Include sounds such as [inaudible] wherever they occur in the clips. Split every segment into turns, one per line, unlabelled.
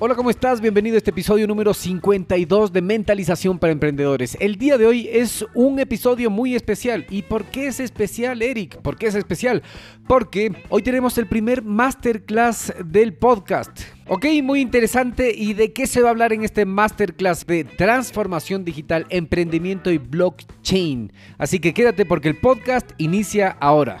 Hola, ¿cómo estás? Bienvenido a este episodio número 52 de Mentalización para Emprendedores. El día de hoy es un episodio muy especial. ¿Y por qué es especial, Eric? ¿Por qué es especial? Porque hoy tenemos el primer masterclass del podcast. Ok, muy interesante. ¿Y de qué se va a hablar en este masterclass de transformación digital, emprendimiento y blockchain? Así que quédate porque el podcast inicia ahora.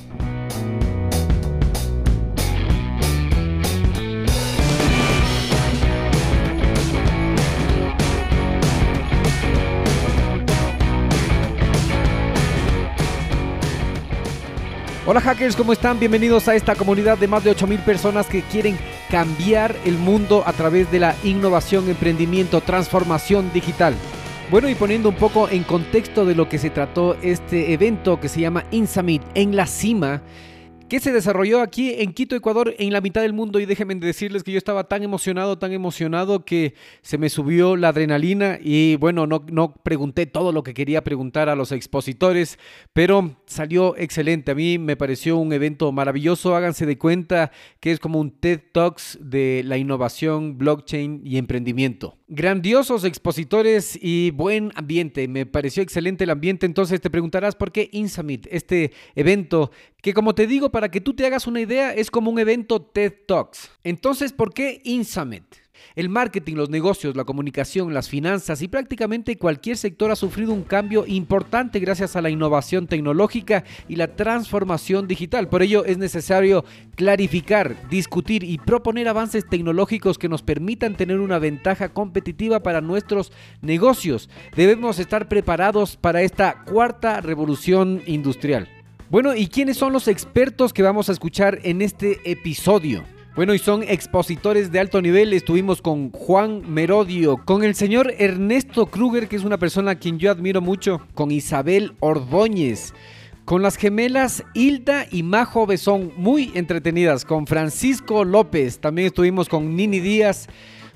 Hola hackers, ¿cómo están? Bienvenidos a esta comunidad de más de 8000 personas que quieren cambiar el mundo a través de la innovación, emprendimiento, transformación digital. Bueno, y poniendo un poco en contexto de lo que se trató este evento que se llama InSummit en la cima, que se desarrolló aquí en Quito, Ecuador, en la mitad del mundo. Y déjenme decirles que yo estaba tan emocionado, tan emocionado que se me subió la adrenalina y bueno, no, no pregunté todo lo que quería preguntar a los expositores, pero salió excelente. A mí me pareció un evento maravilloso. Háganse de cuenta que es como un TED Talks de la innovación, blockchain y emprendimiento. Grandiosos expositores y buen ambiente. Me pareció excelente el ambiente. Entonces te preguntarás por qué InSummit, este evento que como te digo, para que tú te hagas una idea, es como un evento TED Talks. Entonces, ¿por qué InSummit? El marketing, los negocios, la comunicación, las finanzas y prácticamente cualquier sector ha sufrido un cambio importante gracias a la innovación tecnológica y la transformación digital. Por ello es necesario clarificar, discutir y proponer avances tecnológicos que nos permitan tener una ventaja competitiva para nuestros negocios. Debemos estar preparados para esta cuarta revolución industrial. Bueno, ¿y quiénes son los expertos que vamos a escuchar en este episodio? Bueno, y son expositores de alto nivel. Estuvimos con Juan Merodio, con el señor Ernesto Kruger, que es una persona a quien yo admiro mucho, con Isabel Ordóñez, con las gemelas Hilda y Majo Besón, muy entretenidas, con Francisco López, también estuvimos con Nini Díaz,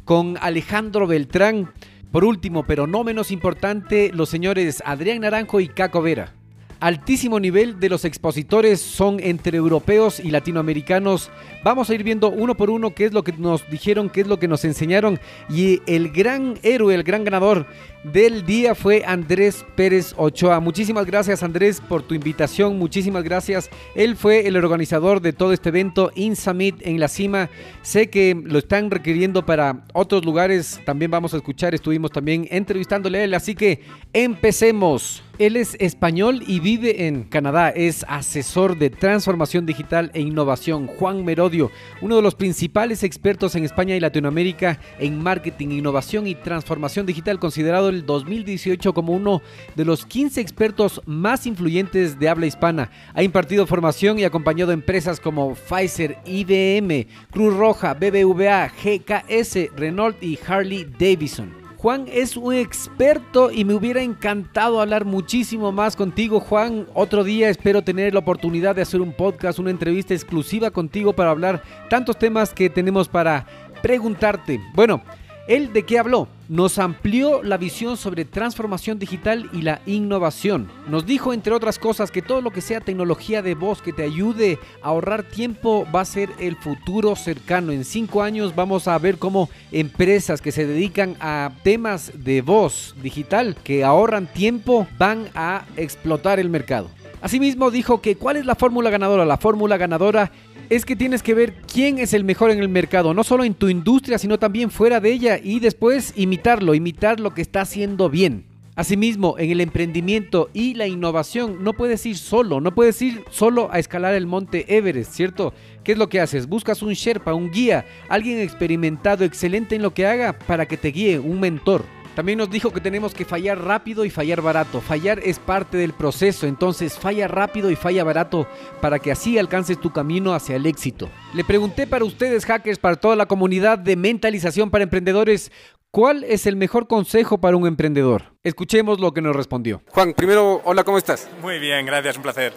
con Alejandro Beltrán. Por último, pero no menos importante, los señores Adrián Naranjo y Caco Vera. Altísimo nivel de los expositores son entre europeos y latinoamericanos. Vamos a ir viendo uno por uno qué es lo que nos dijeron, qué es lo que nos enseñaron. Y el gran héroe, el gran ganador del día fue Andrés Pérez Ochoa. Muchísimas gracias Andrés por tu invitación, muchísimas gracias. Él fue el organizador de todo este evento In Summit en la cima. Sé que lo están requiriendo para otros lugares, también vamos a escuchar, estuvimos también entrevistándole a él, así que empecemos. Él es español y vive en Canadá. Es asesor de transformación digital e innovación. Juan Merodio, uno de los principales expertos en España y Latinoamérica en marketing, innovación y transformación digital, considerado el 2018 como uno de los 15 expertos más influyentes de habla hispana. Ha impartido formación y acompañado empresas como Pfizer, IBM, Cruz Roja, BBVA, GKS, Renault y Harley Davidson. Juan es un experto y me hubiera encantado hablar muchísimo más contigo, Juan. Otro día espero tener la oportunidad de hacer un podcast, una entrevista exclusiva contigo para hablar tantos temas que tenemos para preguntarte. Bueno, ¿Él de qué habló? Nos amplió la visión sobre transformación digital y la innovación. Nos dijo, entre otras cosas, que todo lo que sea tecnología de voz que te ayude a ahorrar tiempo va a ser el futuro cercano. En cinco años vamos a ver cómo empresas que se dedican a temas de voz digital que ahorran tiempo van a explotar el mercado. Asimismo dijo que cuál es la fórmula ganadora. La fórmula ganadora es que tienes que ver quién es el mejor en el mercado, no solo en tu industria, sino también fuera de ella y después imitarlo, imitar lo que está haciendo bien. Asimismo, en el emprendimiento y la innovación no puedes ir solo, no puedes ir solo a escalar el monte Everest, ¿cierto? ¿Qué es lo que haces? Buscas un Sherpa, un guía, alguien experimentado, excelente en lo que haga para que te guíe, un mentor. También nos dijo que tenemos que fallar rápido y fallar barato. Fallar es parte del proceso, entonces falla rápido y falla barato para que así alcances tu camino hacia el éxito. Le pregunté para ustedes, hackers, para toda la comunidad de mentalización para emprendedores, ¿cuál es el mejor consejo para un emprendedor? Escuchemos lo que nos respondió.
Juan, primero, hola, ¿cómo estás?
Muy bien, gracias, un placer.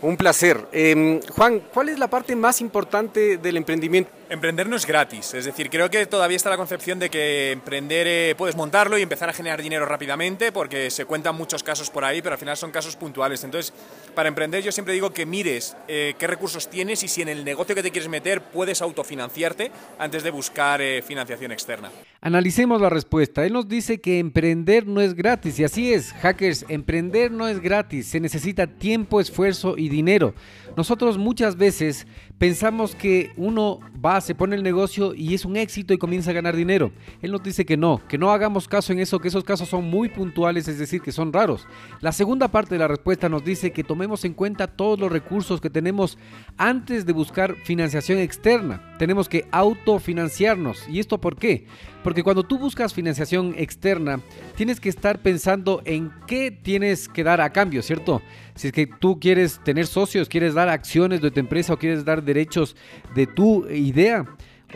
Un placer. Em, Juan, ¿cuál es la parte más importante del emprendimiento?
Emprender no es gratis, es decir, creo que todavía está la concepción de que emprender eh, puedes montarlo y empezar a generar dinero rápidamente porque se cuentan muchos casos por ahí, pero al final son casos puntuales. Entonces, para emprender yo siempre digo que mires eh, qué recursos tienes y si en el negocio que te quieres meter puedes autofinanciarte antes de buscar eh, financiación externa.
Analicemos la respuesta. Él nos dice que emprender no es gratis y así es, hackers, emprender no es gratis, se necesita tiempo, esfuerzo y dinero. Nosotros muchas veces pensamos que uno va, se pone el negocio y es un éxito y comienza a ganar dinero. Él nos dice que no, que no hagamos caso en eso, que esos casos son muy puntuales, es decir, que son raros. La segunda parte de la respuesta nos dice que tomemos en cuenta todos los recursos que tenemos antes de buscar financiación externa. Tenemos que autofinanciarnos. ¿Y esto por qué? Porque cuando tú buscas financiación externa, tienes que estar pensando en qué tienes que dar a cambio, ¿cierto? Si es que tú quieres tener socios, quieres dar acciones de tu empresa o quieres dar derechos de tu idea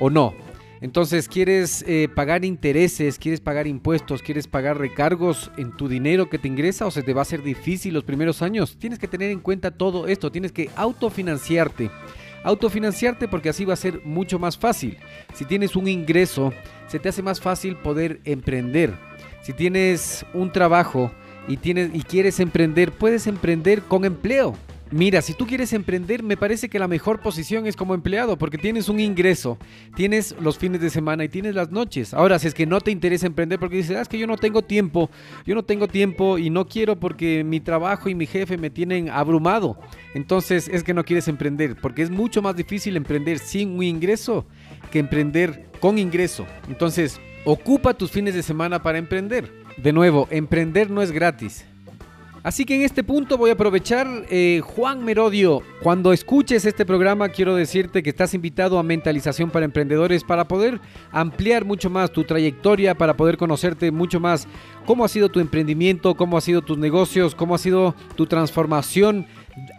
o no. Entonces, ¿quieres eh, pagar intereses? ¿Quieres pagar impuestos? ¿Quieres pagar recargos en tu dinero que te ingresa o se te va a hacer difícil los primeros años? Tienes que tener en cuenta todo esto, tienes que autofinanciarte. Autofinanciarte porque así va a ser mucho más fácil. Si tienes un ingreso, se te hace más fácil poder emprender. Si tienes un trabajo y, tienes, y quieres emprender, puedes emprender con empleo. Mira, si tú quieres emprender, me parece que la mejor posición es como empleado, porque tienes un ingreso, tienes los fines de semana y tienes las noches. Ahora, si es que no te interesa emprender porque dices, ah, es que yo no tengo tiempo, yo no tengo tiempo y no quiero porque mi trabajo y mi jefe me tienen abrumado. Entonces es que no quieres emprender, porque es mucho más difícil emprender sin un ingreso que emprender con ingreso. Entonces, ocupa tus fines de semana para emprender. De nuevo, emprender no es gratis. Así que en este punto voy a aprovechar, eh, Juan Merodio, cuando escuches este programa quiero decirte que estás invitado a Mentalización para Emprendedores para poder ampliar mucho más tu trayectoria, para poder conocerte mucho más. Cómo ha sido tu emprendimiento, cómo ha sido tus negocios, cómo ha sido tu transformación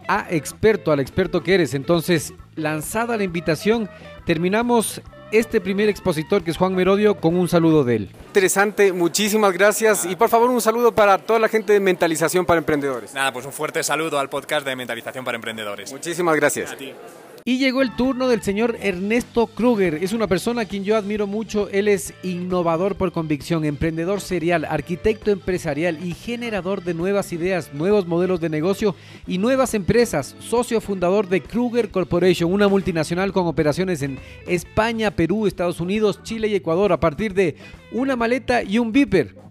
a experto, al experto que eres. Entonces, lanzada la invitación, terminamos este primer expositor que es Juan Merodio con un saludo de él.
Interesante, muchísimas gracias y por favor un saludo para toda la gente de Mentalización para Emprendedores.
Nada, pues un fuerte saludo al podcast de Mentalización para Emprendedores.
Muchísimas gracias.
A ti.
Y llegó el turno del señor Ernesto Kruger. Es una persona a quien yo admiro mucho. Él es innovador por convicción, emprendedor serial, arquitecto empresarial y generador de nuevas ideas, nuevos modelos de negocio y nuevas empresas. Socio fundador de Kruger Corporation, una multinacional con operaciones en España, Perú, Estados Unidos, Chile y Ecuador a partir de una maleta y un viper.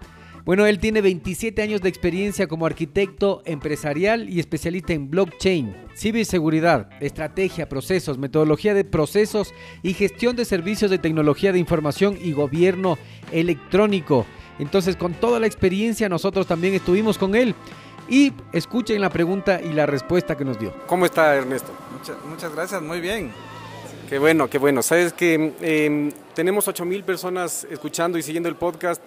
Bueno, él tiene 27 años de experiencia como arquitecto empresarial y especialista en blockchain, ciberseguridad, estrategia, procesos, metodología de procesos y gestión de servicios de tecnología de información y gobierno electrónico. Entonces, con toda la experiencia, nosotros también estuvimos con él. Y escuchen la pregunta y la respuesta que nos dio.
¿Cómo está Ernesto?
Muchas, gracias, muy bien.
Qué bueno, qué bueno. Sabes que eh, tenemos 8.000 personas escuchando y siguiendo el podcast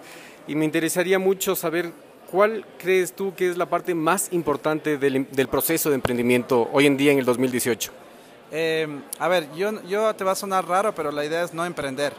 y me interesaría mucho saber cuál crees tú que es la parte más importante del, proceso de emprendimiento hoy en día en el 2018.
Em, a ver, yo, yo te va a sonar raro, pero la idea es no emprender.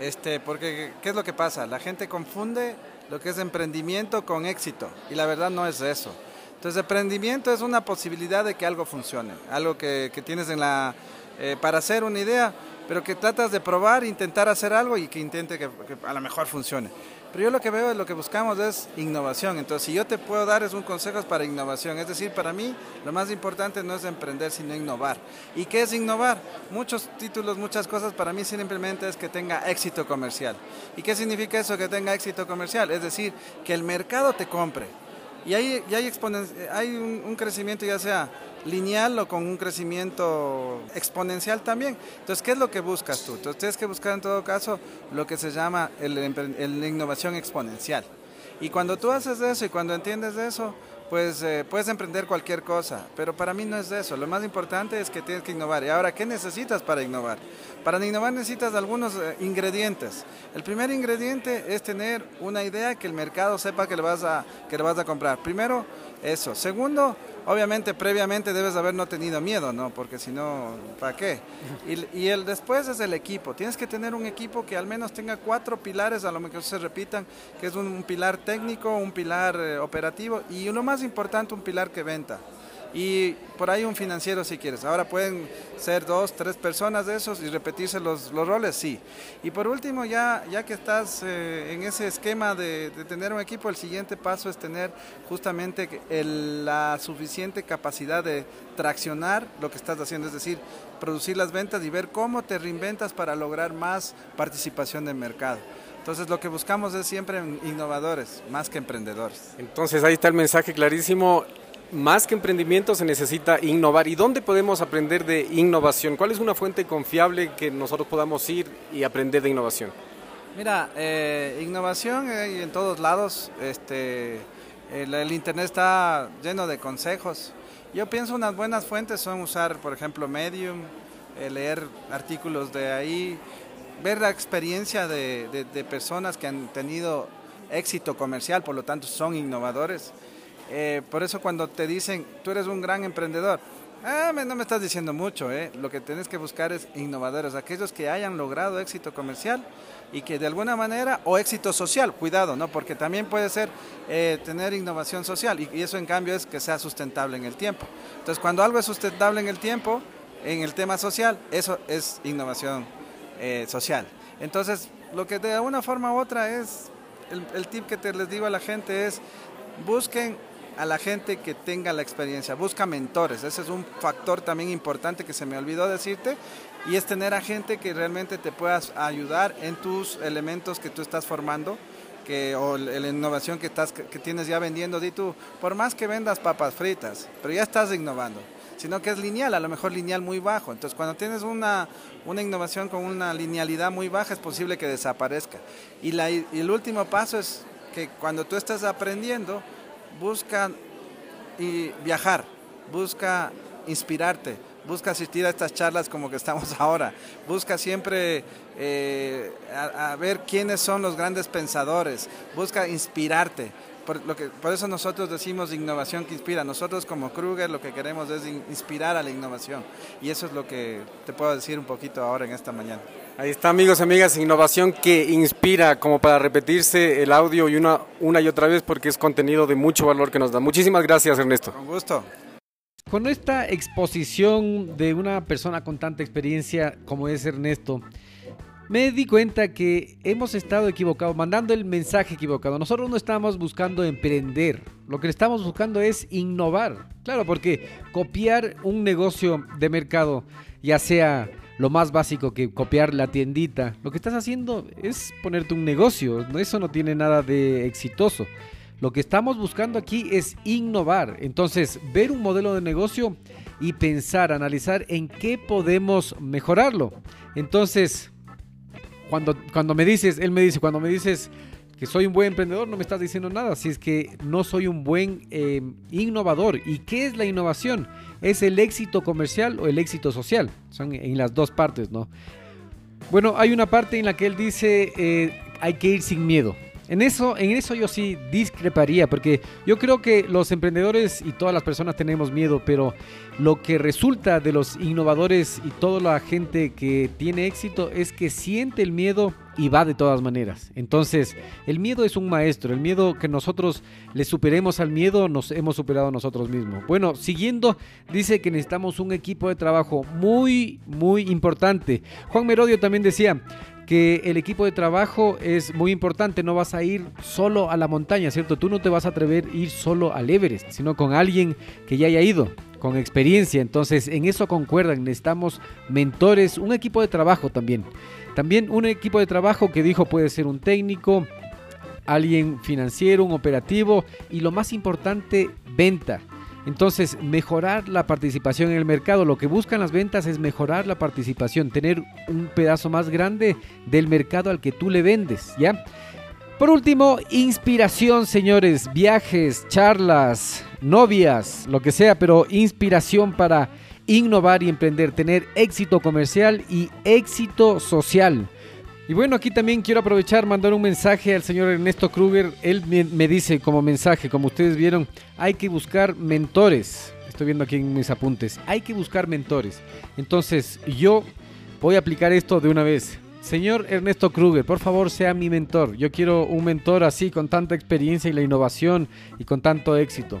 Este, porque, ¿qué es lo que pasa? La gente confunde lo que es emprendimiento con éxito, y la verdad no es eso. Entonces, emprendimiento es una posibilidad de que algo funcione, algo que, que tienes en la, eh, para hacer una idea, pero que tratas de probar, intentar hacer algo y que intente que a lo mejor funcione. Pero yo lo que veo, lo que buscamos es innovación. Entonces, si yo te puedo dar es un consejo para innovación. Es decir, para mí lo más importante no es emprender, sino innovar. ¿Y qué es innovar? Muchos títulos, muchas cosas, para mí simplemente es que tenga éxito comercial. ¿Y qué significa eso que tenga éxito comercial? Es decir, que el mercado te compre. Y hay, hay, hay un crecimiento ya sea lineal o con un crecimiento exponencial también. Entonces, ¿qué es lo que buscas tú? Entonces, tienes que buscar en todo caso lo que se llama la innovación exponencial. Y cuando tú haces eso y cuando entiendes eso, pues eh, puedes emprender cualquier cosa, pero para mí no es eso. Lo más importante es que tienes que innovar. Y ahora, ¿qué necesitas para innovar? Para innovar necesitas algunos eh, ingredientes. El primer ingrediente es tener una idea que el mercado sepa que le vas a, que le vas a comprar. Primero, eso. Segundo, Obviamente, previamente debes haber no tenido miedo, ¿no? Porque si no, ¿para qué? Y, el después es el equipo. Tienes que tener un equipo que al menos tenga cuatro pilares, a lo mejor se repitan, que es un, pilar técnico, un pilar eh, operativo y lo más importante, un pilar que venta y por ahí un financiero si quieres. Ahora pueden ser dos, tres personas de esos y repetirse los, los roles, sí. Y por último, ya, ya que estás eh, en ese esquema de, tener un equipo, el siguiente paso es tener justamente la suficiente capacidad de traccionar lo que estás haciendo, es decir, producir las ventas y ver cómo te reinventas para lograr más participación de mercado. Entonces lo que buscamos es siempre innovadores, más que emprendedores.
Entonces ahí está el mensaje clarísimo más que emprendimiento se necesita innovar. ¿Y dónde podemos aprender de innovación? ¿Cuál es una fuente confiable que nosotros podamos ir y aprender de innovación?
Mira, eh, innovación hay en todos lados. Este, el, Internet está lleno de consejos. Yo pienso unas buenas fuentes son usar, por ejemplo, Medium, eh, leer artículos de ahí, ver la experiencia de personas que han tenido éxito comercial, por lo tanto son innovadores. Eh, por eso cuando te dicen, tú eres un gran emprendedor, ah, no me estás diciendo mucho, eh. lo que tienes que buscar es innovadores, aquellos que hayan logrado éxito comercial y que de alguna manera, o éxito social, cuidado, ¿no? porque también puede ser eh, tener innovación social y, eso en cambio es que sea sustentable en el tiempo. Entonces cuando algo es sustentable en el tiempo, en el tema social, eso es innovación social. Entonces lo que de una forma u otra es, el, el tip que te les digo a la gente es, busquen a la gente que tenga la experiencia, busca mentores, ese es un factor también importante que se me olvidó decirte, y es tener a gente que realmente te pueda ayudar en tus elementos que tú estás formando, que, o la innovación que, estás, que tienes ya vendiendo, di tú, por más que vendas papas fritas, pero ya estás innovando sino que es lineal, a lo mejor lineal muy bajo. Entonces, cuando tienes una, una innovación con una linealidad muy baja, es posible que desaparezca. Y, la, y el último paso es que cuando tú estás aprendiendo, busca y viajar, busca inspirarte, busca asistir a estas charlas como que estamos [laughs] ahora, busca siempre eh, a, ver quiénes son los grandes pensadores, busca inspirarte. Por, lo que, por eso nosotros decimos innovación que inspira. Nosotros como Kruger lo que queremos es inspirar a la innovación. Y eso es lo que te puedo decir un poquito ahora en esta mañana.
Ahí está, amigos, amigas, innovación que inspira como para repetirse el audio y una, una y otra vez porque es contenido de mucho valor que nos da. Muchísimas gracias, Ernesto.
Con gusto.
con esta exposición de una persona con tanta experiencia como es Ernesto, me di cuenta que hemos estado equivocados, mandando el mensaje equivocado. Nosotros no estamos buscando emprender, lo que estamos buscando es innovar. Claro, porque copiar un negocio de mercado, ya sea lo más básico que copiar la tiendita, lo que estás haciendo es ponerte un negocio, eso no tiene nada de exitoso. Lo que estamos buscando aquí es innovar. Entonces, ver un modelo de negocio y pensar, analizar en qué podemos mejorarlo. Entonces, cuando, cuando me dices, él me dice, cuando me dices que soy un buen emprendedor, no me estás diciendo nada, si es que no soy un buen eh, innovador. ¿Y qué es la innovación? Es el éxito comercial o el éxito social. Son en las dos partes, ¿no? Bueno, hay una parte en la que él dice, eh, hay que ir sin miedo. En eso, en eso yo sí discreparía, porque yo creo que los emprendedores y todas las personas tenemos miedo, pero lo que resulta de los innovadores y toda la gente que tiene éxito es que siente el miedo y va de todas maneras. Entonces, el miedo es un maestro, el miedo que nosotros le superemos al miedo, nos hemos superado nosotros mismos. Bueno, siguiendo, dice que necesitamos un equipo de trabajo muy, muy importante. Juan Merodio también decía, que el equipo de trabajo es muy importante, no vas a ir solo a la montaña, ¿cierto? Tú no te vas a atrever a ir solo al Everest, sino con alguien que ya haya ido, con experiencia. Entonces, en eso concuerdan, necesitamos mentores, un equipo de trabajo también. También un equipo de trabajo que dijo puede ser un técnico, alguien financiero, un operativo y lo más importante, venta. Entonces, mejorar la participación en el mercado. Lo que buscan las ventas es mejorar la participación, tener un pedazo más grande del mercado al que tú le vendes, ¿ya? Por último, inspiración, señores, viajes, charlas, novias, lo que sea, pero inspiración para innovar y emprender, tener éxito comercial y éxito social. Y bueno, aquí también quiero aprovechar, mandar un mensaje al señor Ernesto Kruger. Él me, dice como mensaje, como ustedes vieron, hay que buscar mentores. Estoy viendo aquí en mis apuntes. Hay que buscar mentores. Entonces, yo voy a aplicar esto de una vez. Señor Ernesto Kruger, por favor sea mi mentor. Yo quiero un mentor así, con tanta experiencia y la innovación y con tanto éxito.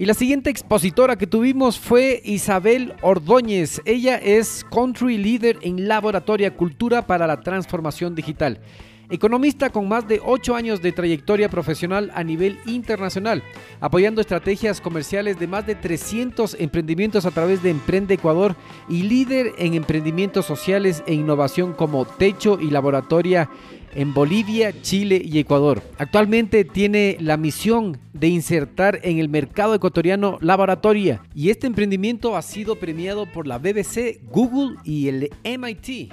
Y la siguiente expositora que tuvimos fue Isabel Ordóñez. Ella es Country Leader en Laboratoria Cultura para la Transformación Digital. Economista con más de 8 años de trayectoria profesional a nivel internacional, apoyando estrategias comerciales de más de 300 emprendimientos a través de Emprende Ecuador y líder en emprendimientos sociales e innovación como Techo y Laboratoria en Bolivia, Chile y Ecuador. Actualmente tiene la misión de insertar en el mercado ecuatoriano laboratoria y este emprendimiento ha sido premiado por la BBC, Google y el MIT.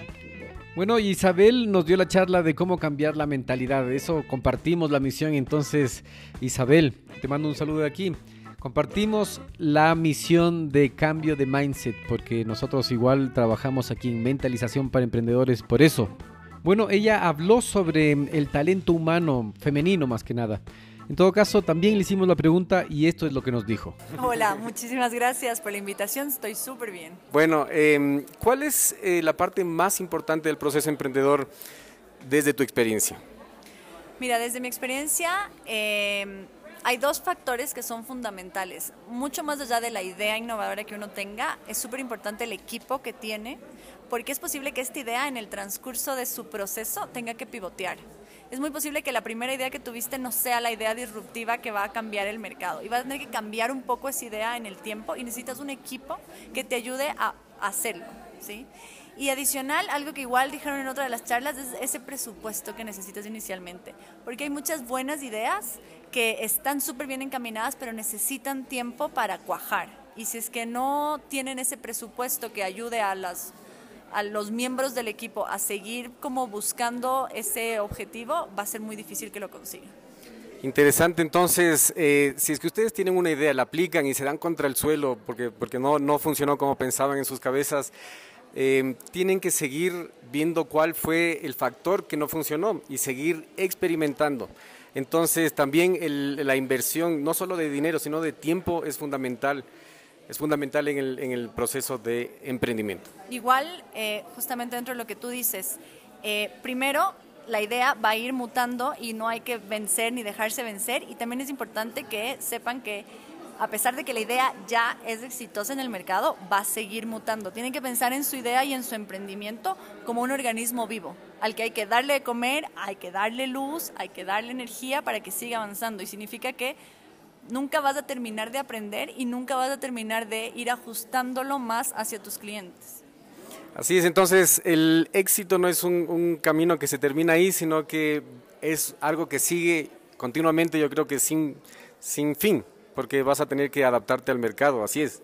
Bueno, Isabel nos dio la charla de cómo cambiar la mentalidad. Eso compartimos la misión. Entonces, Isabel, te mando un saludo de aquí. Compartimos la misión de cambio de mindset, porque nosotros igual trabajamos aquí en mentalización para emprendedores. Por eso, bueno, ella habló sobre el talento humano femenino más que nada. En todo caso, también le hicimos la pregunta y esto es lo que nos dijo.
Hola, muchísimas gracias por la invitación, estoy súper bien.
Bueno, em, ¿cuál es eh, la parte más importante del proceso emprendedor desde tu experiencia?
Mira, desde mi experiencia em, hay dos factores que son fundamentales. Mucho más allá de la idea innovadora que uno tenga, es súper importante el equipo que tiene porque es posible que esta idea en el transcurso de su proceso tenga que pivotear. Es muy posible que la primera idea que tuviste no sea la idea disruptiva que va a cambiar el mercado y va a tener que cambiar un poco esa idea en el tiempo y necesitas un equipo que te ayude a hacerlo, ¿sí? Y adicional, algo que igual dijeron en otra de las charlas, es ese presupuesto que necesitas inicialmente. Porque hay muchas buenas ideas que están súper bien encaminadas, pero necesitan tiempo para cuajar. Y si es que no tienen ese presupuesto que ayude a las a los miembros del equipo a seguir como buscando ese objetivo, va a ser muy difícil que lo consigan.
Interesante, entonces, eh, si es que ustedes tienen una idea, la aplican y se dan contra el suelo porque, porque no, no funcionó como pensaban en sus cabezas, eh, tienen que seguir viendo cuál fue el factor que no funcionó y seguir experimentando. Entonces, también la inversión, no solo de dinero, sino de tiempo, es fundamental es fundamental en el, en el proceso de emprendimiento.
Igual, eh, justamente dentro de lo que tú dices, eh, primero la idea va a ir mutando y no hay que vencer ni dejarse vencer y también es importante que sepan que a pesar de que la idea ya es exitosa en el mercado, va a seguir mutando. Tienen que pensar en su idea y en su emprendimiento como un organismo vivo, al que hay que darle de comer, hay que darle luz, hay que darle energía para que siga avanzando. Y significa que nunca vas a terminar de aprender y nunca vas a terminar de ir ajustándolo más hacia tus clientes.
Así es, entonces el éxito no es un, camino que se termina ahí, sino que es algo que sigue continuamente, yo creo que sin, sin fin, porque vas a tener que adaptarte al mercado, así es.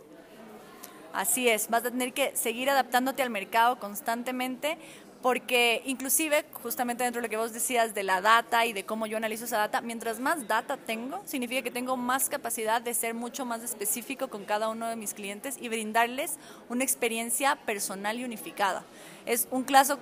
Así es, vas a tener que seguir adaptándote al mercado constantemente porque inclusive justamente dentro de lo que vos decías de la data y de cómo yo analizo esa data, mientras más data tengo, significa que tengo más capacidad de ser mucho más específico con cada uno de mis clientes y brindarles una experiencia personal y unificada. Es un caso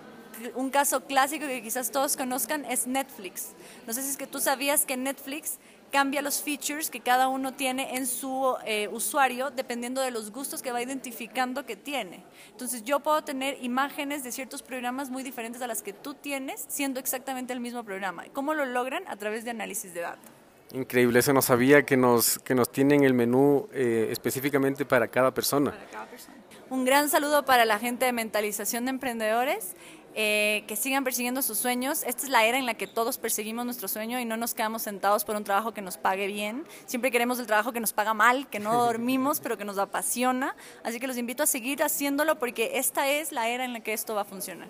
un caso clásico que quizás todos conozcan es Netflix. No sé si es que tú sabías que Netflix cambia los features que cada uno tiene en su eh, usuario dependiendo de los gustos que va identificando que tiene. Entonces yo puedo tener imágenes de ciertos programas muy diferentes a las que tú tienes siendo exactamente el mismo programa. ¿Cómo lo logran? A través de análisis de datos.
Increíble, eso no sabía que nos, que nos tienen el menú eh, específicamente para cada persona.
Para cada persona. Un gran saludo para la gente de mentalización de emprendedores eh, que sigan persiguiendo sus sueños. Esta es la era en la que todos perseguimos nuestro sueño y no nos quedamos sentados por un trabajo que nos pague bien. Siempre queremos el trabajo que nos paga mal, que no [laughs] dormimos, pero que nos apasiona. Así que los invito a seguir haciéndolo porque esta es la era en la que esto va a funcionar.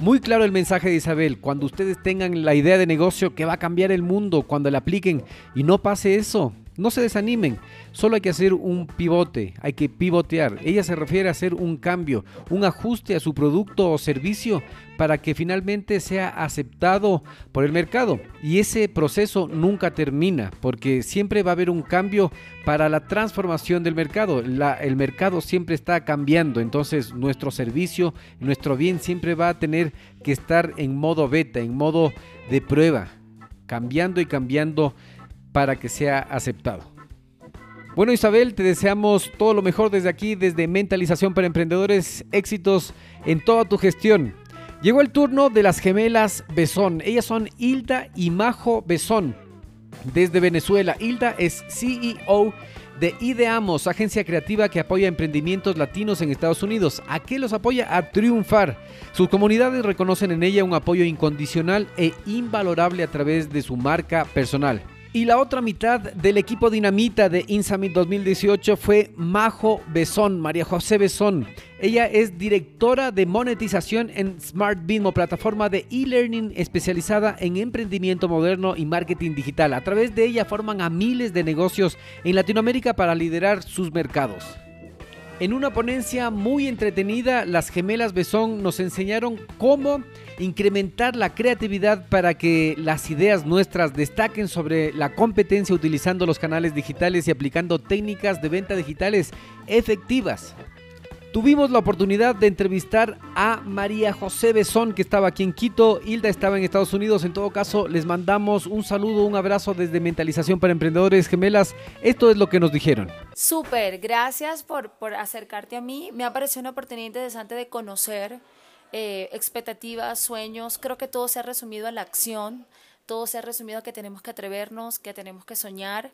Muy claro el mensaje de Isabel, cuando ustedes tengan la idea de negocio que va a cambiar el mundo, cuando la apliquen y no pase eso, no se desanimen, solo hay que hacer un pivote, hay que pivotear. Ella se refiere a hacer un cambio, un ajuste a su producto o servicio para que finalmente sea aceptado por el mercado. Y ese proceso nunca termina, porque siempre va a haber un cambio para la transformación del mercado. el mercado siempre está cambiando, entonces nuestro servicio, nuestro bien siempre va a tener que estar en modo beta, en modo de prueba, cambiando y cambiando para que sea aceptado. Bueno Isabel, te deseamos todo lo mejor desde aquí, desde Mentalización para Emprendedores, éxitos en toda tu gestión. Llegó el turno de las gemelas Besón. Ellas son Hilda y Majo Besón, desde Venezuela. Hilda es CEO de Ideamos, agencia creativa que apoya emprendimientos latinos en Estados Unidos. ¿A qué los apoya? A triunfar. Sus comunidades reconocen en ella un apoyo incondicional e invalorable a través de su marca personal. Y la otra mitad del equipo dinamita de Insummit 2018 fue Majo Besón, María José Besón. Ella es directora de monetización en Smart Bimo, plataforma de e-learning especializada en emprendimiento moderno y marketing digital. A través de ella forman a miles de negocios en Latinoamérica para liderar sus mercados. En una ponencia muy entretenida, las gemelas Besón nos enseñaron cómo incrementar la creatividad para que las ideas nuestras destaquen sobre la competencia utilizando los canales digitales y aplicando técnicas de venta digitales efectivas. Tuvimos la oportunidad de entrevistar a María José Besón, que estaba aquí en Quito. Hilda estaba en Estados Unidos. En todo caso, les mandamos un saludo, un abrazo desde Mentalización para Emprendedores Gemelas. Esto es lo que nos dijeron.
Súper, gracias por, por acercarte a mí. Me ha parecido una oportunidad interesante de conocer eh, expectativas, sueños. Creo que todo se ha resumido a la acción. Todo se ha resumido a que tenemos que atrevernos, que tenemos que soñar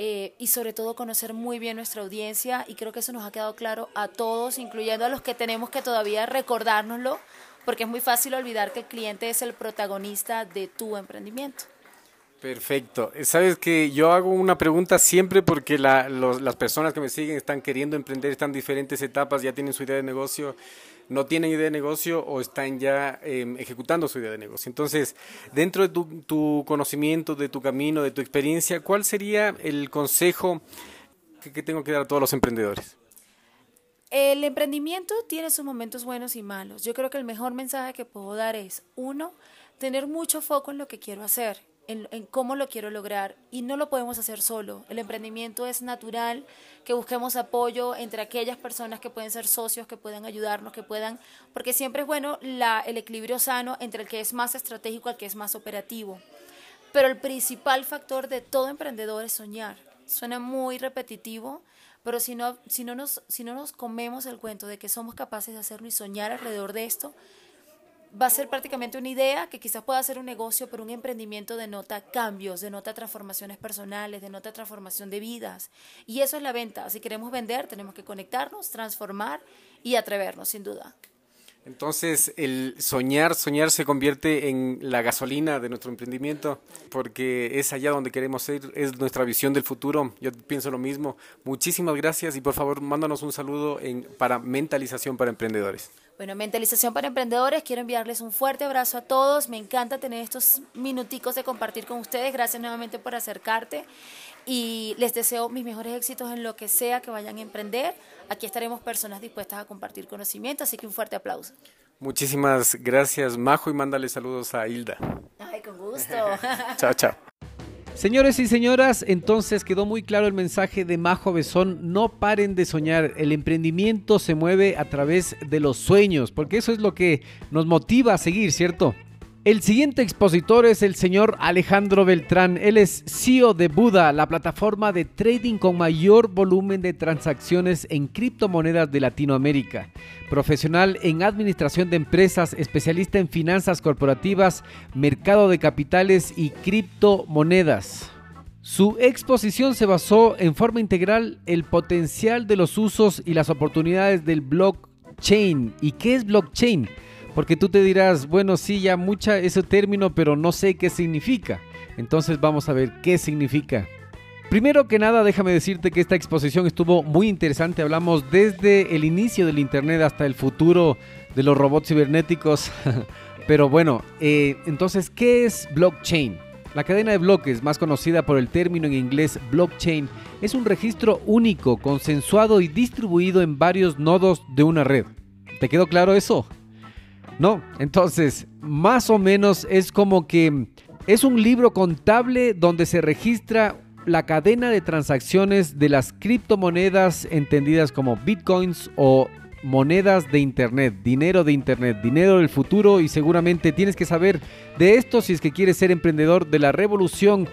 eh, y sobre todo conocer muy bien nuestra audiencia y creo que eso nos ha quedado claro a todos, incluyendo a los que tenemos que todavía recordárnoslo, porque es muy fácil olvidar que el cliente es el protagonista de tu emprendimiento.
Perfecto. Sabes que yo hago una pregunta siempre porque las personas que me siguen están queriendo emprender, están en diferentes etapas, ya tienen su idea de negocio no tienen idea de negocio o están ya em, ejecutando su idea de negocio. Entonces, dentro de tu, conocimiento, de tu camino, de tu experiencia, ¿cuál sería el consejo que, tengo que dar a todos los emprendedores?
El emprendimiento tiene sus momentos buenos y malos. Yo creo que el mejor mensaje que puedo dar es, uno, tener mucho foco en lo que quiero hacer en, cómo lo quiero lograr y no lo podemos hacer solo. El emprendimiento es natural, que busquemos apoyo entre aquellas personas que pueden ser socios, que puedan ayudarnos, que puedan, porque siempre es bueno la, el equilibrio sano entre el que es más estratégico el que es más operativo. Pero el principal factor de todo emprendedor es soñar. Suena muy repetitivo, pero si no, si no, nos, si no nos comemos el cuento de que somos capaces de hacerlo y soñar alrededor de esto, va a ser prácticamente una idea que quizás pueda ser un negocio, pero un emprendimiento denota cambios, denota transformaciones personales, denota transformación de vidas. Y eso es la venta. Si queremos vender, tenemos que conectarnos, transformar y atrevernos, sin duda.
Entonces, el soñar, soñar se convierte en la gasolina de nuestro emprendimiento, porque es allá donde queremos ir, es nuestra visión del futuro. Yo pienso lo mismo. Muchísimas gracias y por favor, mándanos un saludo en, para Mentalización para Emprendedores.
Bueno, Mentalización para Emprendedores, quiero enviarles un fuerte abrazo a todos. Me encanta tener estos minuticos de compartir con ustedes. Gracias nuevamente por acercarte y les deseo mis mejores éxitos en lo que sea que vayan a emprender. Aquí estaremos personas dispuestas a compartir conocimiento, así que un fuerte aplauso.
Muchísimas gracias, Majo, y mándale saludos a Hilda.
Ay, con gusto. [laughs]
chao, chao.
Señores y señoras, entonces quedó muy claro el mensaje de Majo Besón, no paren de soñar, el emprendimiento se mueve a través de los sueños, porque eso es lo que nos motiva a seguir, ¿cierto? El siguiente expositor es el señor Alejandro Beltrán. Él es CEO de Buda, la plataforma de trading con mayor volumen de transacciones en criptomonedas de Latinoamérica. Profesional en administración de empresas, especialista en finanzas corporativas, mercado de capitales y criptomonedas. Su exposición se basó en forma integral el potencial de los usos y las oportunidades del blockchain. ¿Y qué es blockchain? Porque tú te dirás, bueno, sí, ya mucha ese término, pero no sé qué significa. Entonces vamos a ver qué significa. Primero que nada, déjame decirte que esta exposición estuvo muy interesante. Hablamos desde el inicio del Internet hasta el futuro de los robots cibernéticos. [laughs] Pero bueno, eh, entonces, ¿qué es blockchain? La cadena de bloques, más conocida por el término en inglés blockchain, es un registro único, consensuado y distribuido en varios nodos de una red. ¿Te quedó claro eso? No, entonces, más o menos es como que es un libro contable donde se registra la cadena de transacciones de las criptomonedas entendidas como bitcoins o monedas de internet, dinero de internet, dinero del futuro y seguramente tienes que saber de esto si es que quieres ser emprendedor de la revolución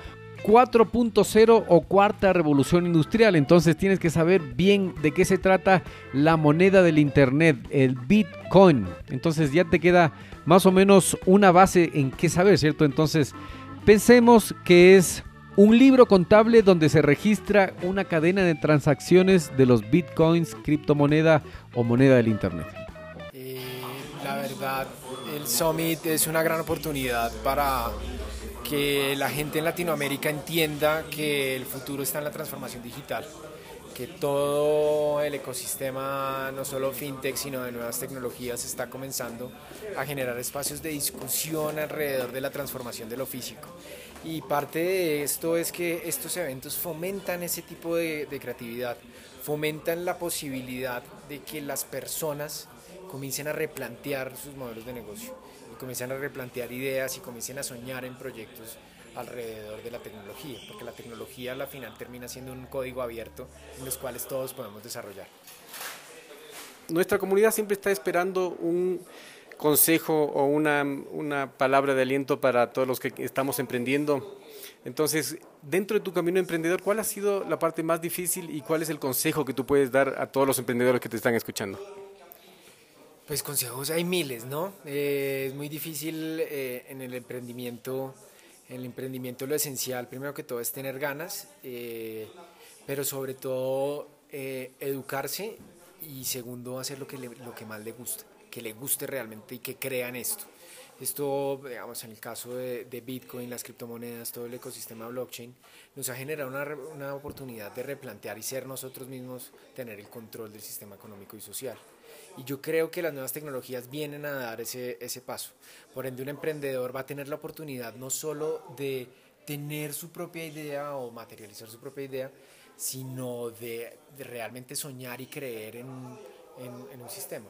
4.0 o cuarta revolución industrial. Entonces tienes que saber bien de qué se trata la moneda del Internet, el Bitcoin. Entonces ya te queda más o menos una base en qué saber, ¿cierto? Entonces pensemos que es un libro contable donde se registra una cadena de transacciones de los Bitcoins, criptomoneda o moneda del Internet.
Eh, la verdad, el Summit es una gran oportunidad para que la gente en Latinoamérica entienda que el futuro está en la transformación digital, que todo el ecosistema, no solo fintech, sino de nuevas tecnologías, está comenzando a generar espacios de discusión alrededor de la transformación de lo físico. Y parte de esto es que estos eventos fomentan ese tipo de, de creatividad, fomentan la posibilidad de que las personas comiencen a replantear sus modelos de negocio y comiencen a replantear ideas y comiencen a soñar en proyectos alrededor de la tecnología, porque la tecnología al final termina siendo un código abierto en los cuales todos podemos desarrollar.
Nuestra comunidad siempre está esperando un consejo o una, una palabra de aliento para todos los que estamos emprendiendo. Entonces, dentro de tu camino emprendedor, ¿cuál ha sido la parte más difícil y cuál es el consejo que tú puedes dar a todos los emprendedores que te están escuchando?
Pues consejos hay miles, ¿no? Eh, es muy difícil eh, en el emprendimiento. En el emprendimiento lo esencial, primero que todo, es tener ganas, eh, pero sobre todo educarse y segundo, hacer lo que, lo que más le gusta, que le guste realmente y que crea en esto. Esto, digamos, en el caso de, de, Bitcoin, las criptomonedas, todo el ecosistema blockchain, nos ha generado una, una oportunidad de replantear y ser nosotros mismos, tener el control del sistema económico y social. Y yo creo que las nuevas tecnologías vienen a dar ese, ese paso. Por ende, un emprendedor va a tener la oportunidad no solo de tener su propia idea o materializar su propia idea, sino de, de realmente soñar y creer en, en, en, un sistema.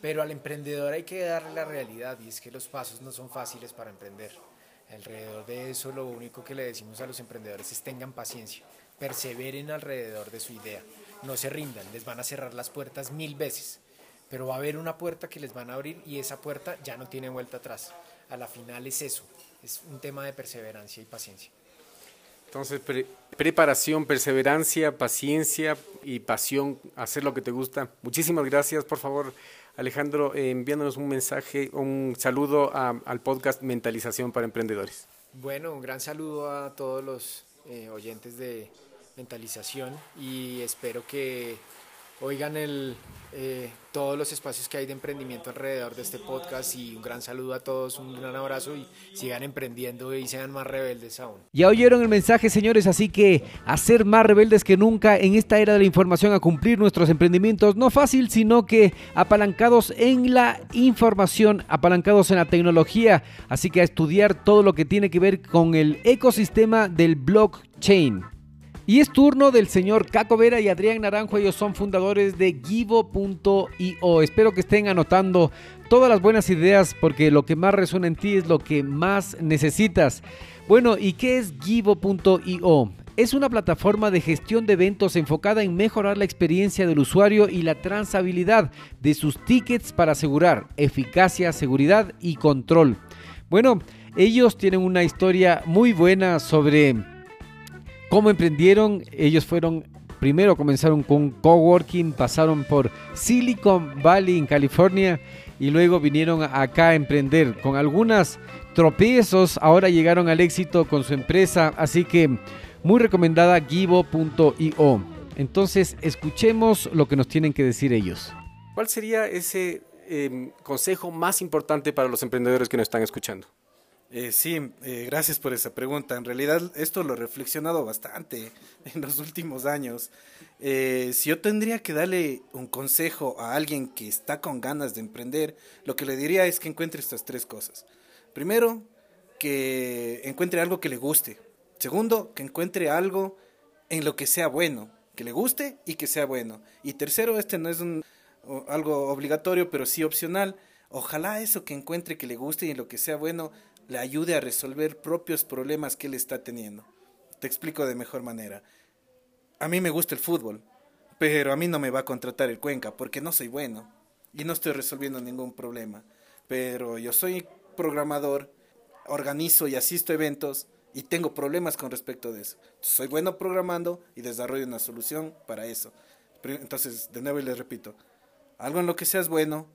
Pero al emprendedor hay que darle la realidad y es que los pasos no son fáciles para emprender. Alrededor de eso lo único que le decimos a los emprendedores es tengan paciencia, perseveren alrededor de su idea, no se rindan, les van a cerrar las puertas mil veces pero va a haber una puerta que les van a abrir y esa puerta ya no tiene vuelta atrás. A la final es eso, es un tema de perseverancia y paciencia.
Entonces, preparación, perseverancia, paciencia y pasión, hacer lo que te gusta. Muchísimas gracias, por favor, Alejandro, eh, enviándonos un mensaje, un saludo al podcast Mentalización para Emprendedores.
Bueno, un gran saludo a todos los eh, oyentes de Mentalización y espero que oigan el, eh, todos los espacios que hay de emprendimiento alrededor de este podcast y un gran saludo a todos, un gran abrazo y sigan emprendiendo y sean más rebeldes aún.
Ya oyeron el mensaje señores, así que a ser más rebeldes que nunca en esta era de la información, a cumplir nuestros emprendimientos, no fácil, sino que apalancados en la información, apalancados en la tecnología, así que a estudiar todo lo que tiene que ver con el ecosistema del blockchain. Y es turno del señor Caco Vera y Adrián Naranjo. Ellos son fundadores de Givo.io. Espero que estén anotando todas las buenas ideas porque lo que más resuena en ti es lo que más necesitas. Bueno, ¿y qué es Givo.io? Es una plataforma de gestión de eventos enfocada en mejorar la experiencia del usuario y la transabilidad de sus tickets para asegurar eficacia, seguridad y control. Bueno, ellos tienen una historia muy buena sobre ¿Cómo emprendieron? Ellos fueron, primero comenzaron con coworking, pasaron por Silicon Valley en California y luego vinieron acá a emprender. Con algunas tropiezos, ahora llegaron al éxito con su empresa, así que muy recomendada Givo.io. Entonces, escuchemos lo que nos tienen que decir ellos.
¿Cuál sería ese em, consejo más importante para los emprendedores que nos están escuchando?
Eh, sí, eh, gracias por esa pregunta. En realidad esto lo he reflexionado bastante [laughs] en los últimos años. Eh, si yo tendría que darle un consejo a alguien que está con ganas de emprender, lo que le diría es que encuentre estas tres cosas. Primero, que encuentre algo que le guste. Segundo, que encuentre algo en lo que sea bueno, que le guste y que sea bueno. Y tercero, este no es algo obligatorio, pero sí opcional. Ojalá eso que encuentre que le guste y en lo que sea bueno le ayude a resolver propios problemas que él está teniendo. Te explico de mejor manera. A mí me gusta el fútbol, pero a mí no me va a contratar el Cuenca porque no soy bueno y no estoy resolviendo ningún problema. Pero yo soy programador, organizo y asisto a eventos y tengo problemas con respecto de eso. Soy bueno programando y desarrollo una solución para eso. Entonces, de nuevo les repito, algo en lo que seas bueno,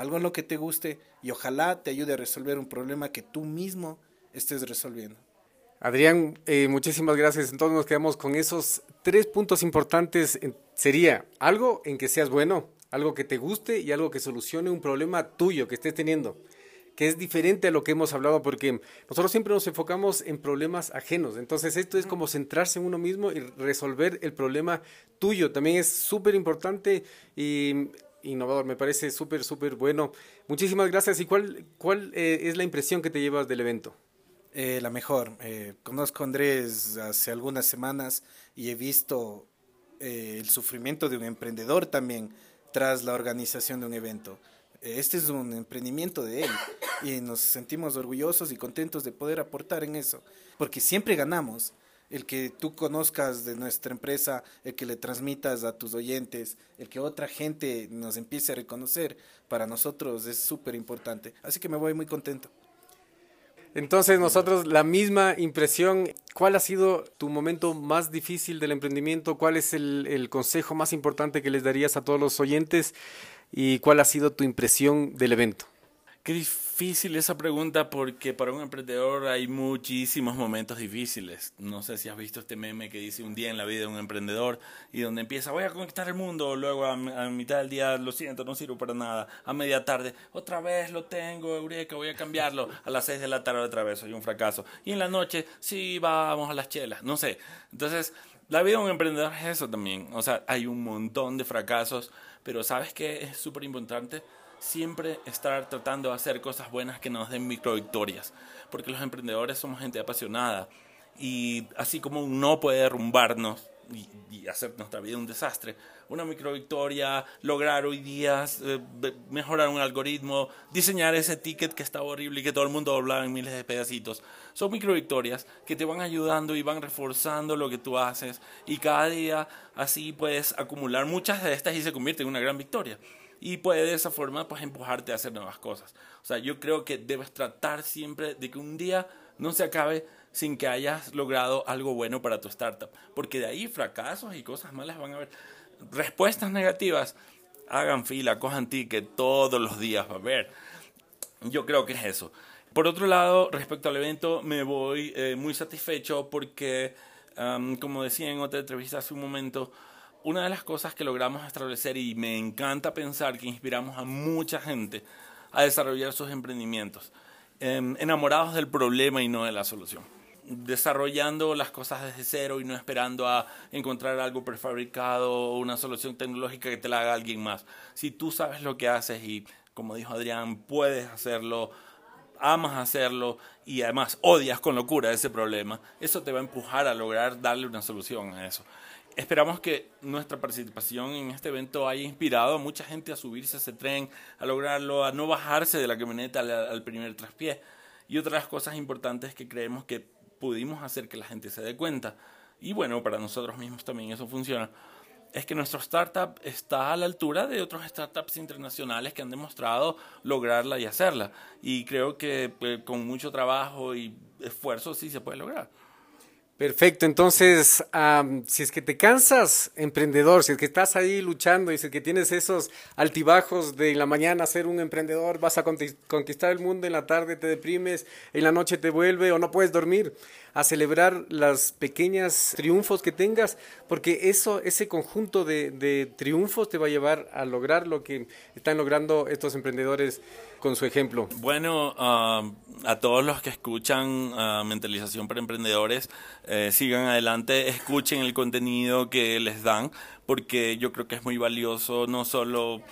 algo en lo que te guste y ojalá te ayude a resolver un problema que tú mismo estés resolviendo.
Adrián, eh, muchísimas gracias. Entonces nos quedamos con esos tres puntos importantes. Sería algo en que seas bueno, algo que te guste y algo que solucione un problema tuyo que estés teniendo, que es diferente a lo que hemos hablado porque nosotros siempre nos enfocamos en problemas ajenos. Entonces esto es como centrarse en uno mismo y resolver el problema tuyo. También es súper importante y innovador, me parece súper, súper bueno. Muchísimas gracias. ¿Y cuál, cuál eh, es la impresión que te llevas del evento?
Eh, la mejor. Eh, conozco a Andrés hace algunas semanas y he visto el sufrimiento de un emprendedor también tras la organización de un evento. Este es un emprendimiento de él y nos sentimos orgullosos y contentos de poder aportar en eso, porque siempre ganamos el que tú conozcas de nuestra empresa, el que le transmitas a tus oyentes, el que otra gente nos empiece a reconocer, para nosotros es súper importante. Así que me voy muy contento.
Entonces nosotros la misma impresión. ¿Cuál ha sido tu momento más difícil del emprendimiento? ¿Cuál es el, el consejo más importante que les darías a todos los oyentes? ¿Y cuál ha sido tu impresión del evento?
Qué difícil esa pregunta porque para un emprendedor hay muchísimos momentos difíciles. No sé si has visto este meme que dice un día en la vida de un emprendedor y donde empieza voy a conquistar el mundo, luego a, mitad del día lo siento, no sirvo para nada, a media tarde otra vez lo tengo, eureka, voy a cambiarlo, a las seis de la tarde otra vez soy un fracaso y en la noche sí vamos a las chelas, no sé. Entonces la vida de un emprendedor es eso también, o sea, hay un montón de fracasos, pero ¿sabes qué es súper importante? Siempre estar tratando de hacer cosas buenas que nos den micro victorias, porque los emprendedores somos gente apasionada y así como no puede derrumbarnos y, hacer nuestra vida un desastre, una micro victoria, lograr hoy día eh, mejorar un algoritmo, diseñar ese ticket que estaba horrible y que todo el mundo doblaba en miles de pedacitos, son micro victorias que te van ayudando y van reforzando lo que tú haces y cada día así puedes acumular muchas de estas y se convierte en una gran victoria y puede de esa forma pues empujarte a hacer nuevas cosas. O sea, yo creo que debes tratar siempre de que un día no se acabe sin que hayas logrado algo bueno para tu startup, porque de ahí fracasos y cosas malas van a haber. Respuestas negativas hagan fila, cojan ticket, todos los días va a haber. Yo creo que es eso. Por otro lado, respecto al evento, me voy eh, muy satisfecho porque, como decía en otra entrevista hace un momento, una de las cosas que logramos establecer y me encanta pensar que inspiramos a mucha gente a desarrollar sus emprendimientos, em, enamorados del problema y no de la solución desarrollando las cosas desde cero y no esperando a encontrar algo prefabricado o una solución tecnológica que te la haga alguien más. Si tú sabes lo que haces y, como dijo Adrián, puedes hacerlo, amas hacerlo y además odias con locura ese problema, eso te va a empujar a lograr darle una solución a eso. Esperamos que nuestra participación en este evento haya inspirado a mucha gente a subirse a ese tren, a lograrlo, a no bajarse de la camioneta al, primer traspié. Y otras cosas importantes que creemos que pudimos hacer que la gente se dé cuenta, y bueno, para nosotros mismos también eso funciona, es que nuestro startup está a la altura de otros startups internacionales que han demostrado lograrla y hacerla. Y creo que pues, con mucho trabajo y esfuerzo sí se puede lograr.
Perfecto, entonces, si es que te cansas, emprendedor, si es que estás ahí luchando y si es que tienes esos altibajos de la mañana ser un emprendedor, vas a conquistar el mundo, en la tarde te deprimes, en la noche te vuelve o no puedes dormir, a celebrar las pequeñas triunfos que tengas, porque eso, ese conjunto de, triunfos te va a llevar a lograr lo que están logrando estos emprendedores con su ejemplo?
Bueno, ah, a todos los que escuchan uh, Mentalización para Emprendedores, eh, sigan adelante, escuchen el contenido que les dan, porque yo creo que es muy valioso no solo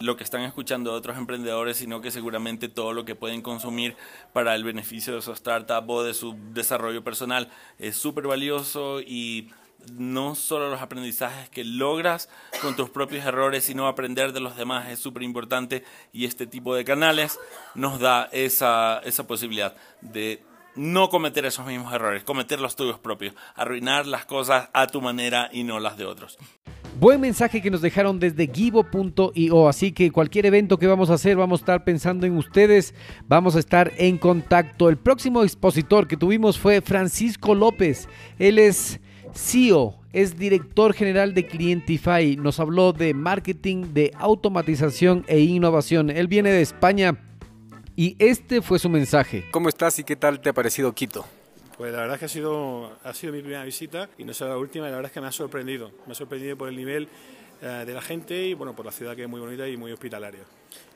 lo que están escuchando de otros emprendedores, sino que seguramente todo lo que pueden consumir para el beneficio de su startup o de su desarrollo personal es súper valioso y no solo los aprendizajes que logras con tus propios errores, sino aprender de los demás es súper importante y este tipo de canales nos da esa, esa posibilidad de no cometer esos mismos errores, cometer los tuyos propios, arruinar las cosas a tu manera y no las de otros.
Buen mensaje que nos dejaron desde givo.io, así que cualquier evento que vamos a hacer, vamos a estar pensando en ustedes, vamos a estar en contacto. El próximo expositor que tuvimos fue Francisco López, él es CEO, es director general de Clientify. Nos habló de marketing, de automatización e innovación. Él viene de España y este fue su mensaje.
¿Cómo estás y qué tal te ha parecido Quito?
Pues la verdad es que ha sido, ha sido mi primera visita y no será la última y la verdad es que me ha sorprendido. Me ha sorprendido por el nivel eh, de la gente y bueno, por la ciudad que es muy bonita y muy hospitalaria.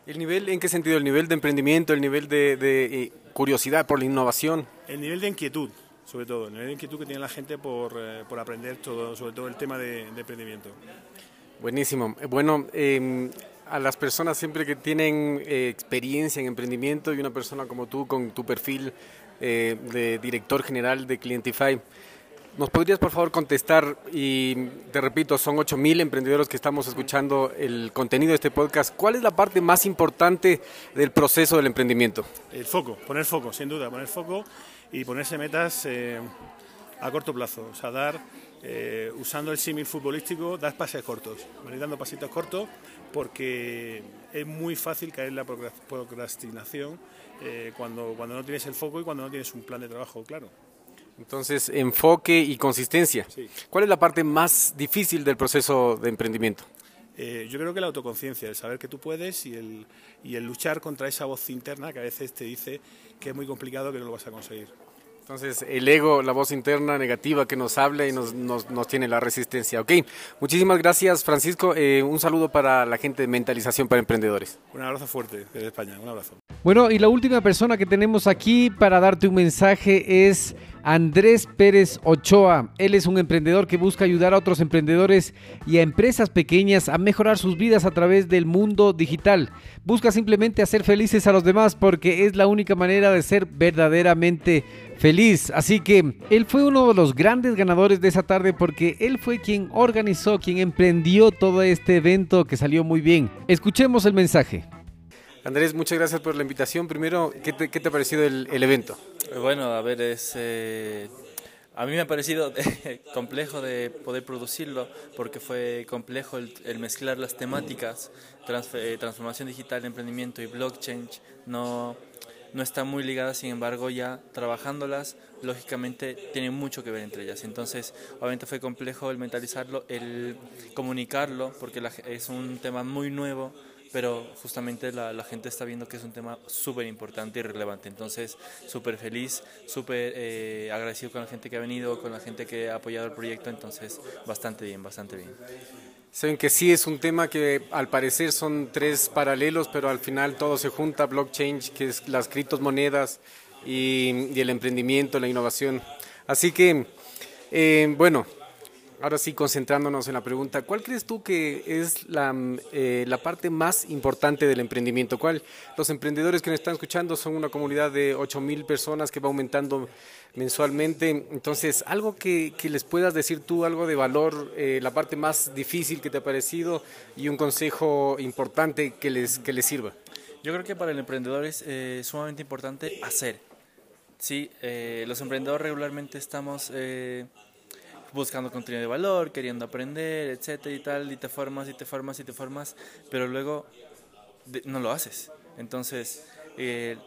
¿El nivel en qué sentido? ¿El nivel de emprendimiento, el nivel de, eh, curiosidad por la innovación?
El nivel de inquietud sobre todo, en la inquietud que tiene la gente por, eh, por aprender todo, sobre todo el tema de, emprendimiento.
Buenísimo. Bueno, em, a las personas siempre que tienen eh, experiencia en emprendimiento y una persona como tú con tu perfil eh, de director general de Clientify, ¿Nos podrías por favor contestar? Y te repito, son 8.000 emprendedores que estamos escuchando el contenido de este podcast. ¿Cuál es la parte más importante del proceso del emprendimiento?
El foco, poner foco, sin duda, poner foco y ponerse metas eh, a corto plazo. O sea, dar, eh, usando el símil futbolístico, dar pases cortos, dando pasitos cortos porque es muy fácil caer en la procrastinación eh, cuando, cuando no tienes el foco y cuando no tienes un plan de trabajo claro.
Entonces, enfoque y consistencia. ¿Cuál es la parte más difícil del proceso de emprendimiento?
Eh, yo creo que la autoconciencia, el saber que tú puedes y el, y el luchar contra esa voz interna que a veces te dice que es muy complicado que no lo vas a conseguir.
Entonces, el ego, la voz interna negativa que nos habla y nos, nos, tiene la resistencia. Ok, muchísimas gracias, Francisco. Eh, un saludo para la gente de Mentalización para Emprendedores.
Un abrazo fuerte desde España, un abrazo.
Bueno, y la última persona que tenemos aquí para darte un mensaje es Andrés Pérez Ochoa. Él es un emprendedor que busca ayudar a otros emprendedores y a empresas pequeñas a mejorar sus vidas a través del mundo digital. Busca simplemente hacer felices a los demás porque es la única manera de ser verdaderamente feliz. Así que él fue uno de los grandes ganadores de esa tarde porque él fue quien organizó, quien emprendió todo este evento que salió muy bien. Escuchemos el mensaje.
Andrés, muchas gracias por la invitación. Primero, ¿qué te, ha parecido el, evento?
Bueno, a ver, es, eh, a mí me ha parecido [laughs] complejo de poder producirlo porque fue complejo el, el mezclar las temáticas, eh, transformación digital, emprendimiento y blockchain. No, no están muy ligadas, sin embargo ya trabajándolas, lógicamente tienen mucho que ver entre ellas. Entonces, obviamente fue complejo el mentalizarlo, el comunicarlo, porque es un tema muy nuevo, pero justamente la, gente está viendo que es un tema súper importante y relevante. Entonces, súper feliz, súper eh, agradecido con la gente que ha venido, con la gente que ha apoyado el proyecto, entonces bastante bien, bastante bien.
Saben que sí es un tema que al parecer son tres paralelos, pero al final todo se junta, blockchain, que es las criptomonedas y, y el emprendimiento, la innovación. Así que, eh, bueno, ahora sí concentrándonos en la pregunta, ¿cuál crees tú que es la, eh, la, parte más importante del emprendimiento? ¿Cuál? Los emprendedores que nos están escuchando son una comunidad de 8 mil personas que va aumentando mensualmente. Entonces, algo que, les puedas decir tú, algo de valor, eh, la parte más difícil que te ha parecido y un consejo importante que les, que les sirva.
Yo creo que para el emprendedor es eh, sumamente importante hacer. Sí, eh, los emprendedores regularmente estamos buscando contenido de valor, queriendo aprender, etcétera y tal, y te formas y te formas y te formas, pero luego no lo haces. Entonces,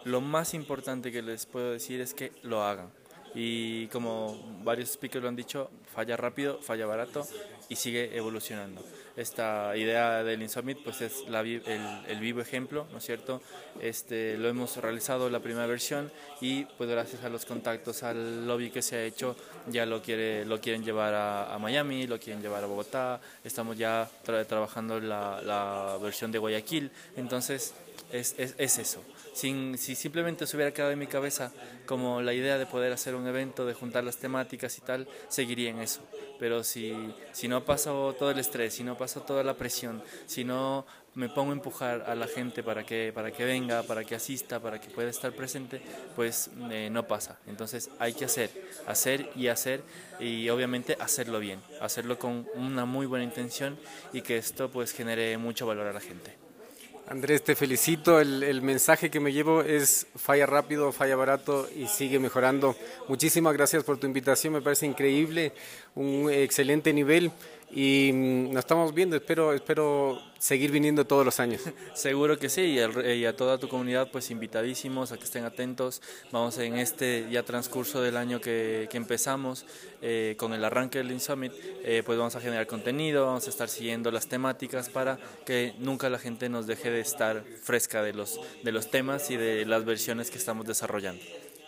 lo más importante que les puedo decir es que lo hagan y como varios speakers lo han dicho, falla rápido, falla barato y sigue evolucionando. Esta idea del Insummit pues es la, el, el, vivo ejemplo, ¿no es cierto? Este, lo hemos realizado la primera versión y pues gracias a los contactos, al lobby que se ha hecho, ya lo, quiere, lo quieren llevar a, Miami, lo quieren llevar a Bogotá, estamos ya trabajando la, versión de Guayaquil, entonces es, es, es eso sin, si simplemente se hubiera quedado en mi cabeza como la idea de poder hacer un evento, de juntar las temáticas y tal, seguiría en eso. Pero si, si no paso todo el estrés, si no paso toda la presión, si no me pongo a empujar a la gente para que, para que venga, para que asista, para que pueda estar presente, pues eh, no pasa. Entonces hay que hacer, hacer y hacer y obviamente hacerlo bien, hacerlo con una muy buena intención y que esto pues genere mucho valor a la gente.
Andrés, te felicito. El, mensaje que me llevo es falla rápido, falla barato y sigue mejorando. Muchísimas gracias por tu invitación, me parece increíble, un excelente nivel y mm, nos estamos viendo. Espero, espero seguir viniendo todos los años. [laughs]
Seguro que sí, y, a toda tu comunidad, pues invitadísimos a que estén atentos. Vamos en este ya transcurso del año que, que empezamos eh, con el arranque del Insummit, eh, pues vamos a generar contenido, vamos a estar siguiendo las temáticas para que nunca la gente nos deje de estar fresca de los, de los temas y de las versiones que estamos desarrollando.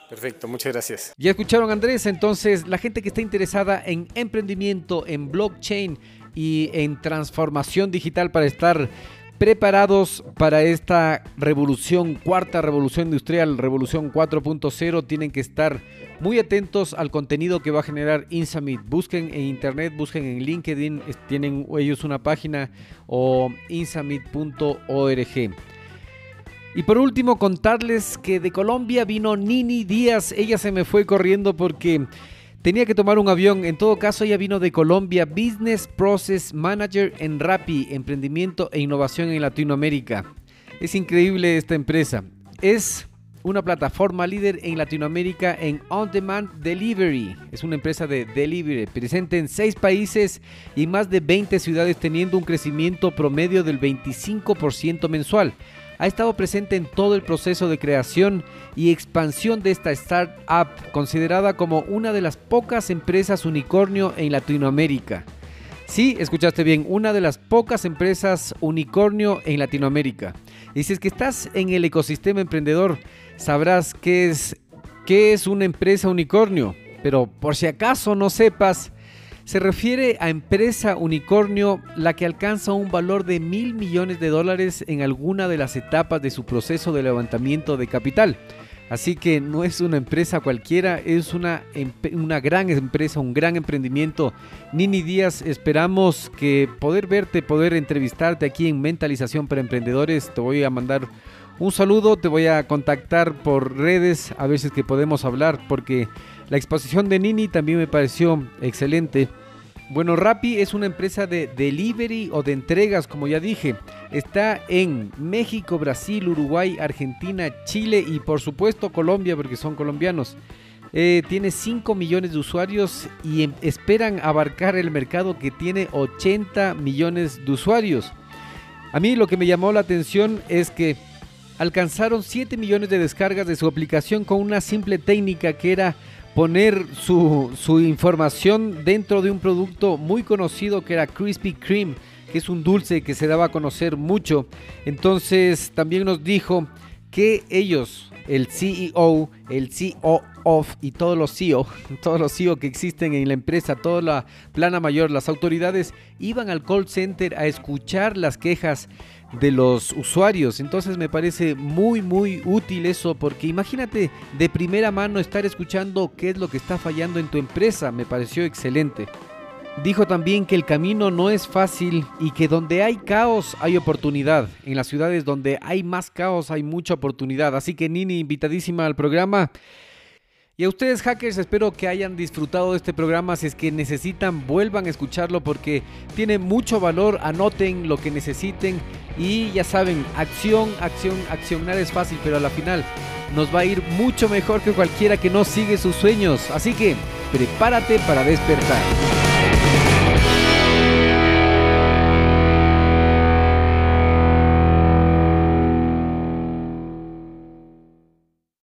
Perfecto, muchas gracias.
Ya escucharon Andrés, entonces la gente que está interesada en emprendimiento, en blockchain y en transformación digital para estar preparados para esta revolución, cuarta revolución industrial, revolución 4.0, tienen que estar muy atentos al contenido que va a generar Insummit. Busquen en internet, busquen en LinkedIn, tienen ellos una página o insummit.org. Y por último, contarles que de Colombia vino Nini Díaz. Ella se me fue corriendo porque tenía que tomar un avión. En todo caso, ella vino de Colombia, Business Process Manager en Rappi, emprendimiento e innovación en Latinoamérica. Es increíble esta empresa. Es una plataforma líder en Latinoamérica en On Demand Delivery. Es una empresa de delivery presente en seis países y más de 20 ciudades teniendo un crecimiento promedio del 25% mensual ha estado presente en todo el proceso de creación y expansión de esta startup, considerada como una de las pocas empresas unicornio en Latinoamérica. Sí, escuchaste bien, una de las pocas empresas unicornio en Latinoamérica. Y si que estás en el ecosistema emprendedor, sabrás qué es, qué es una empresa unicornio. Pero por si acaso no sepas, se refiere a empresa unicornio la que alcanza un valor de mil millones de dólares en alguna de las etapas de su proceso de levantamiento de capital. Así que no es una empresa cualquiera, es una, una gran empresa, un gran emprendimiento. Nini Díaz, esperamos que poder verte, poder entrevistarte aquí en Mentalización para Emprendedores. Te voy a mandar un saludo, te voy a contactar por redes a veces que podemos hablar porque la exposición de Nini también me pareció excelente. Bueno, Rappi es una empresa de delivery o de entregas, como ya dije. Está en México, Brasil, Uruguay, Argentina, Chile y por supuesto Colombia, porque son colombianos. Eh, tiene 5 millones de usuarios y em, esperan abarcar el mercado que tiene 80 millones de usuarios. A mí lo que me llamó la atención es que alcanzaron 7 millones de descargas de su aplicación con una simple técnica que era poner su, su información dentro de un producto muy conocido que era Krispy Kreme, que es un dulce que se daba a conocer mucho. Entonces también nos dijo que ellos, el CEO, el CEO of y todos los CEO, [laughs] todos los CEO que existen en la empresa, toda la plana mayor, las autoridades iban al call center a escuchar las quejas de los usuarios. Entonces me parece muy muy útil eso porque imagínate de primera mano estar escuchando qué es lo que está fallando en tu empresa. Me pareció excelente. Dijo también que el camino no es fácil y que donde hay caos hay oportunidad. En las ciudades donde hay más caos hay mucha oportunidad. Así que Nini, invitadísima al programa. Y a ustedes hackers espero que hayan disfrutado de este programa. Si es que necesitan, vuelvan a escucharlo porque tiene mucho valor. Anoten lo que necesiten y ya saben, acción, acción, accionar es fácil, pero a la final nos va a ir mucho mejor que cualquiera que no sigue sus sueños. Así que prepárate para despertar.